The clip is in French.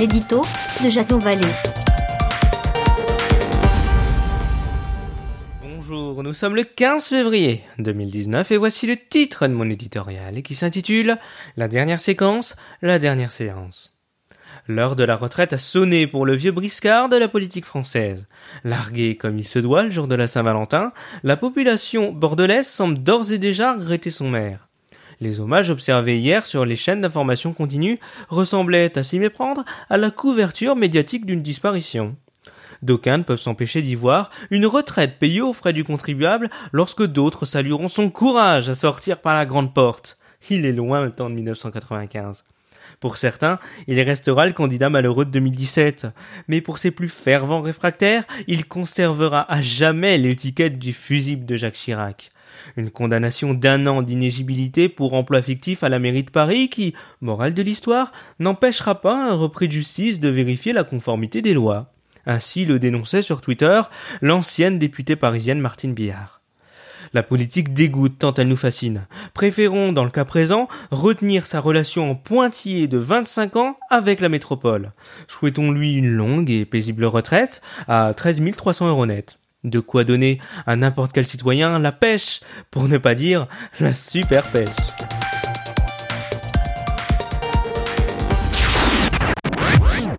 l'édito de Jason. Bonjour, nous sommes le 15 février 2019 et voici le titre de mon éditorial qui s'intitule La dernière séquence, la dernière séance. L'heure de la retraite a sonné pour le vieux briscard de la politique française. Largué comme il se doit le jour de la Saint-Valentin, la population bordelaise semble d'ores et déjà regretter son maire. Les hommages observés hier sur les chaînes d'information continue ressemblaient, à s'y méprendre, à la couverture médiatique d'une disparition. D'aucuns ne peuvent s'empêcher d'y voir une retraite payée aux frais du contribuable lorsque d'autres salueront son courage à sortir par la grande porte. Il est loin le temps de 1995. Pour certains, il restera le candidat malheureux de 2017. Mais pour ses plus fervents réfractaires, il conservera à jamais l'étiquette du fusible de Jacques Chirac. Une condamnation d'un an d'inégibilité pour emploi fictif à la mairie de Paris qui, morale de l'histoire, n'empêchera pas un repris de justice de vérifier la conformité des lois. Ainsi le dénonçait sur Twitter l'ancienne députée parisienne Martine Billard. La politique dégoûte tant elle nous fascine. Préférons, dans le cas présent, retenir sa relation en pointillé de 25 ans avec la métropole. Souhaitons-lui une longue et paisible retraite à 13 300 euros net. De quoi donner à n'importe quel citoyen la pêche, pour ne pas dire la super pêche.